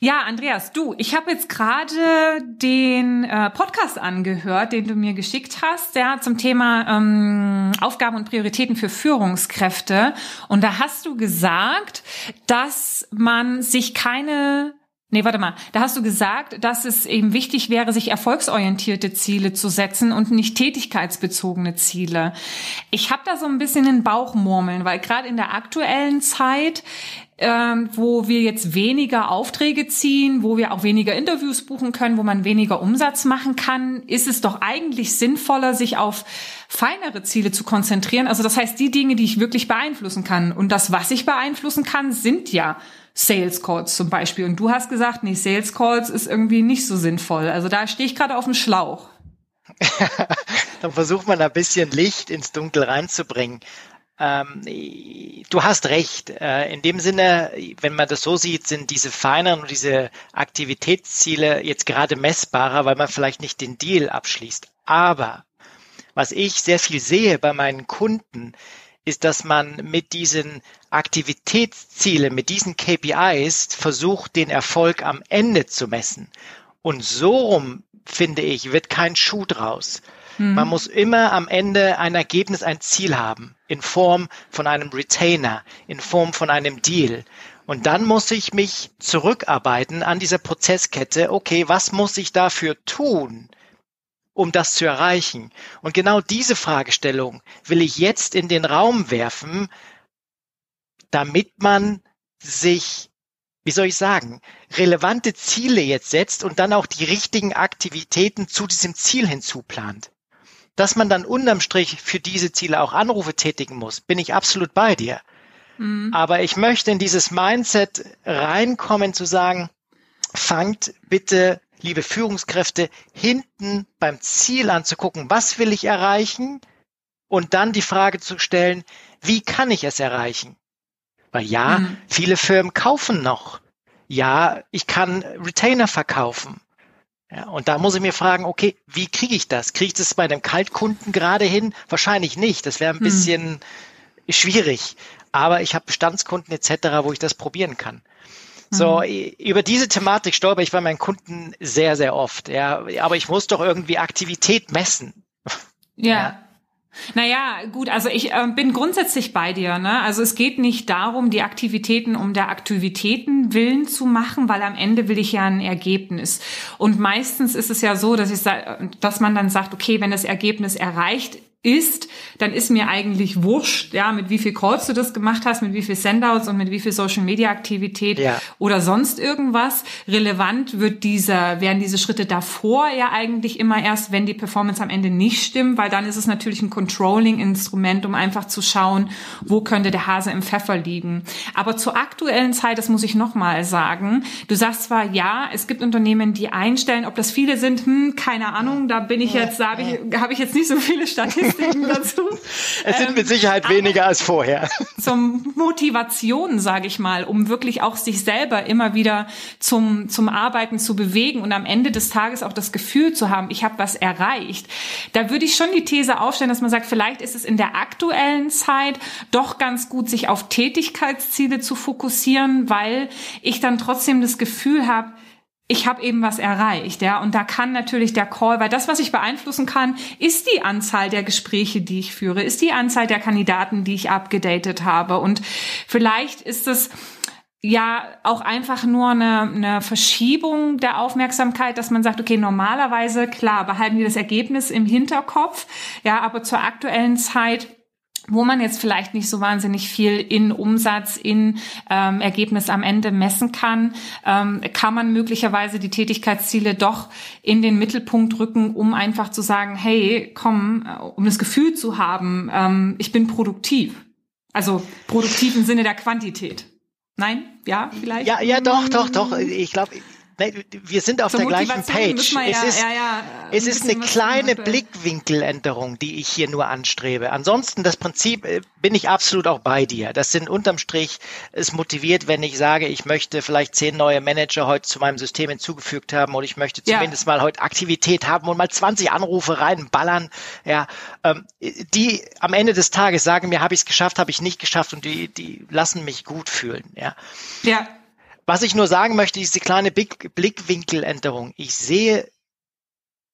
Ja, Andreas, du, ich habe jetzt gerade den äh, Podcast angehört, den du mir geschickt hast, ja, zum Thema ähm, Aufgaben und Prioritäten für Führungskräfte. Und da hast du gesagt, dass man sich keine Nee, warte mal. Da hast du gesagt, dass es eben wichtig wäre, sich erfolgsorientierte Ziele zu setzen und nicht tätigkeitsbezogene Ziele. Ich habe da so ein bisschen den Bauchmurmeln, weil gerade in der aktuellen Zeit ähm, wo wir jetzt weniger Aufträge ziehen, wo wir auch weniger Interviews buchen können, wo man weniger Umsatz machen kann, ist es doch eigentlich sinnvoller, sich auf feinere Ziele zu konzentrieren. Also das heißt, die Dinge, die ich wirklich beeinflussen kann. Und das, was ich beeinflussen kann, sind ja Sales Calls zum Beispiel. Und du hast gesagt, nee, Sales Calls ist irgendwie nicht so sinnvoll. Also da stehe ich gerade auf dem Schlauch. Dann versucht man ein bisschen Licht ins Dunkel reinzubringen. Ähm, du hast recht. Äh, in dem Sinne, wenn man das so sieht, sind diese feineren und diese Aktivitätsziele jetzt gerade messbarer, weil man vielleicht nicht den Deal abschließt. Aber was ich sehr viel sehe bei meinen Kunden, ist, dass man mit diesen Aktivitätszielen, mit diesen KPIs versucht, den Erfolg am Ende zu messen. Und so rum, finde ich, wird kein Schuh draus. Mhm. Man muss immer am Ende ein Ergebnis, ein Ziel haben, in Form von einem Retainer, in Form von einem Deal. Und dann muss ich mich zurückarbeiten an dieser Prozesskette. Okay, was muss ich dafür tun, um das zu erreichen? Und genau diese Fragestellung will ich jetzt in den Raum werfen, damit man sich wie soll ich sagen, relevante Ziele jetzt setzt und dann auch die richtigen Aktivitäten zu diesem Ziel hinzuplant. Dass man dann unterm Strich für diese Ziele auch Anrufe tätigen muss, bin ich absolut bei dir. Mhm. Aber ich möchte in dieses Mindset reinkommen zu sagen, fangt bitte, liebe Führungskräfte, hinten beim Ziel anzugucken, was will ich erreichen? Und dann die Frage zu stellen, wie kann ich es erreichen? Weil ja, mhm. viele Firmen kaufen noch. Ja, ich kann Retainer verkaufen. Ja, und da muss ich mir fragen, okay, wie kriege ich das? Kriege ich das bei einem Kaltkunden gerade hin? Wahrscheinlich nicht. Das wäre ein hm. bisschen schwierig. Aber ich habe Bestandskunden etc., wo ich das probieren kann. So, hm. über diese Thematik stolper ich bei meinen Kunden sehr, sehr oft. Ja, aber ich muss doch irgendwie Aktivität messen. Ja. ja. Naja, gut, also ich äh, bin grundsätzlich bei dir. Ne? Also es geht nicht darum, die Aktivitäten um der Aktivitäten willen zu machen, weil am Ende will ich ja ein Ergebnis. Und meistens ist es ja so, dass, ich, dass man dann sagt, okay, wenn das Ergebnis erreicht ist, dann ist mir eigentlich wurscht, ja, mit wie viel Calls du das gemacht hast, mit wie viel Sendouts und mit wie viel Social Media Aktivität ja. oder sonst irgendwas. Relevant wird dieser, werden diese Schritte davor ja eigentlich immer erst, wenn die Performance am Ende nicht stimmt, weil dann ist es natürlich ein Controlling-Instrument, um einfach zu schauen, wo könnte der Hase im Pfeffer liegen. Aber zur aktuellen Zeit, das muss ich nochmal sagen, du sagst zwar, ja, es gibt Unternehmen, die einstellen, ob das viele sind, hm, keine Ahnung, da bin ich jetzt, da habe ich, hab ich jetzt nicht so viele Statistiken Statistiken dazu. Es sind mit Sicherheit ähm, weniger als vorher. Zum Motivation, sage ich mal, um wirklich auch sich selber immer wieder zum, zum Arbeiten zu bewegen und am Ende des Tages auch das Gefühl zu haben, ich habe was erreicht. Da würde ich schon die These aufstellen, dass man sagt, vielleicht ist es in der aktuellen Zeit doch ganz gut, sich auf Tätigkeitsziele zu fokussieren, weil ich dann trotzdem das Gefühl habe, ich habe eben was erreicht, ja, und da kann natürlich der Call, weil das, was ich beeinflussen kann, ist die Anzahl der Gespräche, die ich führe, ist die Anzahl der Kandidaten, die ich abgedatet habe. Und vielleicht ist es ja auch einfach nur eine, eine Verschiebung der Aufmerksamkeit, dass man sagt, okay, normalerweise, klar, behalten wir das Ergebnis im Hinterkopf, ja, aber zur aktuellen Zeit wo man jetzt vielleicht nicht so wahnsinnig viel in Umsatz, in ähm, Ergebnis am Ende messen kann, ähm, kann man möglicherweise die Tätigkeitsziele doch in den Mittelpunkt rücken, um einfach zu sagen, hey, komm, äh, um das Gefühl zu haben, ähm, ich bin produktiv. Also produktiv im Sinne der Quantität. Nein? Ja, vielleicht? Ja, ja, doch, doch, doch. Ich glaube, wir sind auf Zur der gleichen Page. Ja, es ist, ja, ja, es ist eine kleine Blickwinkeländerung, die ich hier nur anstrebe. Ansonsten das Prinzip äh, bin ich absolut auch bei dir. Das sind unterm Strich es motiviert, wenn ich sage, ich möchte vielleicht zehn neue Manager heute zu meinem System hinzugefügt haben und ich möchte zumindest mal heute Aktivität haben und mal 20 Anrufe reinballern. Ja, ähm, die am Ende des Tages sagen mir, habe ich es geschafft, habe ich nicht geschafft und die die lassen mich gut fühlen. Ja. Ja. Was ich nur sagen möchte, ist die kleine Blickwinkeländerung. Ich sehe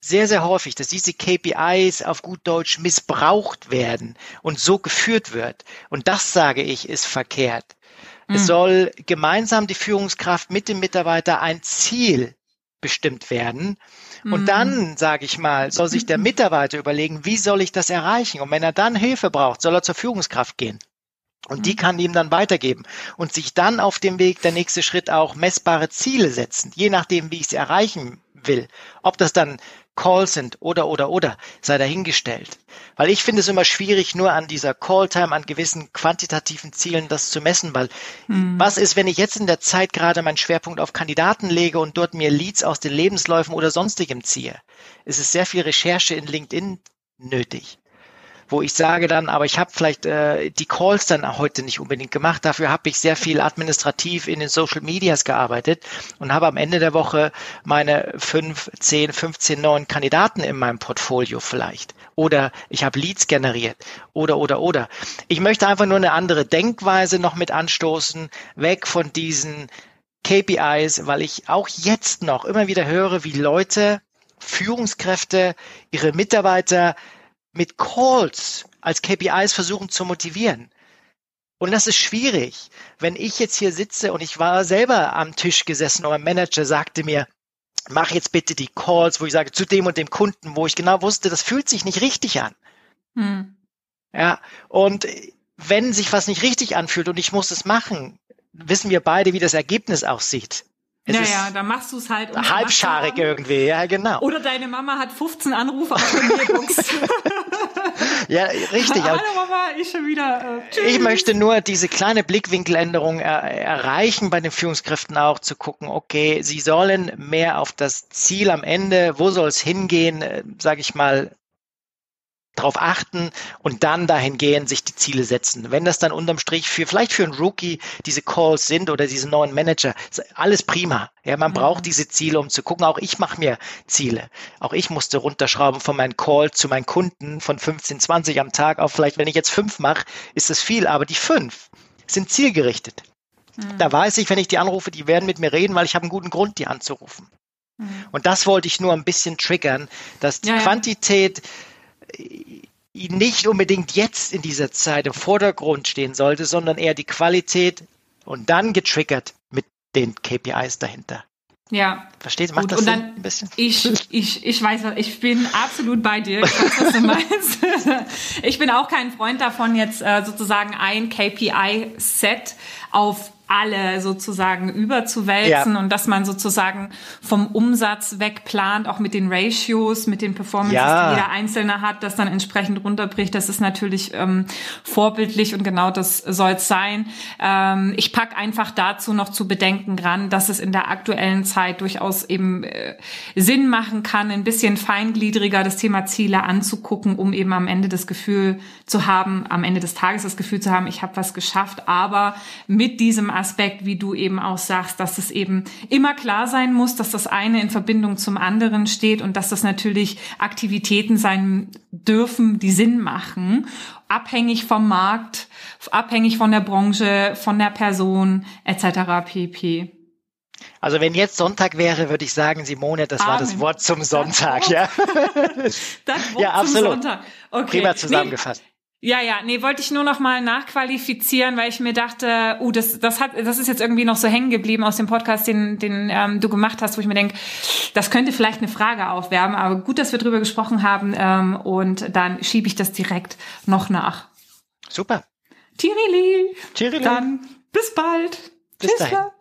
sehr, sehr häufig, dass diese KPIs auf gut Deutsch missbraucht werden und so geführt wird. Und das, sage ich, ist verkehrt. Mhm. Es hm. soll gemeinsam die Führungskraft mit dem Mitarbeiter ein Ziel bestimmt werden. Und mhm. dann, sage ich mal, soll sich der Mitarbeiter überlegen, wie soll ich das erreichen? Und wenn er dann Hilfe braucht, soll er zur Führungskraft gehen. Und die mhm. kann ihm dann weitergeben und sich dann auf dem Weg der nächste Schritt auch messbare Ziele setzen, je nachdem, wie ich sie erreichen will. Ob das dann Calls sind oder oder oder sei dahingestellt. Weil ich finde es immer schwierig, nur an dieser Call-Time, an gewissen quantitativen Zielen das zu messen, weil hm. was ist, wenn ich jetzt in der Zeit gerade meinen Schwerpunkt auf Kandidaten lege und dort mir Leads aus den Lebensläufen oder sonstigem ziehe? Es ist sehr viel Recherche in LinkedIn nötig wo ich sage dann, aber ich habe vielleicht äh, die Calls dann heute nicht unbedingt gemacht. Dafür habe ich sehr viel administrativ in den Social Medias gearbeitet und habe am Ende der Woche meine fünf, zehn, 15 neuen Kandidaten in meinem Portfolio vielleicht. Oder ich habe Leads generiert. Oder, oder, oder. Ich möchte einfach nur eine andere Denkweise noch mit anstoßen, weg von diesen KPIs, weil ich auch jetzt noch immer wieder höre, wie Leute, Führungskräfte, ihre Mitarbeiter mit Calls als KPIs versuchen zu motivieren. Und das ist schwierig. Wenn ich jetzt hier sitze und ich war selber am Tisch gesessen und mein Manager sagte mir, mach jetzt bitte die Calls, wo ich sage, zu dem und dem Kunden, wo ich genau wusste, das fühlt sich nicht richtig an. Hm. Ja, und wenn sich was nicht richtig anfühlt und ich muss es machen, wissen wir beide, wie das Ergebnis aussieht. Es naja, dann machst du es halt. Halbscharig irgendwie, ja, genau. Oder deine Mama hat 15 Anrufe auf der Mailbox. ja, richtig. Hallo Mama, ich schon wieder. Äh, ich möchte nur diese kleine Blickwinkeländerung er erreichen bei den Führungskräften auch zu gucken, okay, sie sollen mehr auf das Ziel am Ende, wo soll es hingehen, äh, sage ich mal, darauf achten und dann dahin gehen, sich die Ziele setzen. Wenn das dann unterm Strich für vielleicht für einen Rookie diese Calls sind oder diese neuen Manager, alles prima. Ja, man mhm. braucht diese Ziele, um zu gucken. Auch ich mache mir Ziele. Auch ich musste runterschrauben von meinen Call zu meinen Kunden von 15, 20 am Tag auf vielleicht, wenn ich jetzt fünf mache, ist das viel, aber die fünf sind zielgerichtet. Mhm. Da weiß ich, wenn ich die anrufe, die werden mit mir reden, weil ich habe einen guten Grund, die anzurufen. Mhm. Und das wollte ich nur ein bisschen triggern, dass die ja, Quantität ja nicht unbedingt jetzt in dieser Zeit im Vordergrund stehen sollte, sondern eher die Qualität und dann getriggert mit den KPIs dahinter. Ja. Verstehst du? Macht Gut, das Sinn? ein bisschen? Ich, ich, ich weiß, ich bin absolut bei dir. Ich weiß, was du meinst. ich bin auch kein Freund davon, jetzt äh, sozusagen ein KPI-Set auf alle sozusagen überzuwälzen ja. und dass man sozusagen vom Umsatz weg plant, auch mit den Ratios, mit den Performances, ja. die jeder Einzelne hat, das dann entsprechend runterbricht. Das ist natürlich ähm, vorbildlich und genau das soll es sein. Ähm, ich pack einfach dazu noch zu bedenken dran, dass es in der aktuellen Zeit durchaus eben äh, Sinn machen kann, ein bisschen feingliedriger das Thema Ziele anzugucken, um eben am Ende das Gefühl zu haben, am Ende des Tages das Gefühl zu haben, ich habe was geschafft, aber mit diesem Aspekt, wie du eben auch sagst, dass es eben immer klar sein muss, dass das eine in Verbindung zum anderen steht und dass das natürlich Aktivitäten sein dürfen, die Sinn machen, abhängig vom Markt, abhängig von der Branche, von der Person etc. pp. Also wenn jetzt Sonntag wäre, würde ich sagen, Simone, das Amen. war das Wort zum Sonntag, das Wort, ja. Das Wort ja, absolut. zum Sonntag. Okay. Prima zusammengefasst. Nee, ja, ja, nee, wollte ich nur noch mal nachqualifizieren, weil ich mir dachte, uh, das, das hat, das ist jetzt irgendwie noch so hängen geblieben aus dem Podcast, den, den ähm, du gemacht hast, wo ich mir denke, das könnte vielleicht eine Frage aufwerben, aber gut, dass wir drüber gesprochen haben ähm, und dann schiebe ich das direkt noch nach. Super. Tirili. Tirili. Dann bis bald. Bis Tschüss. Dahin.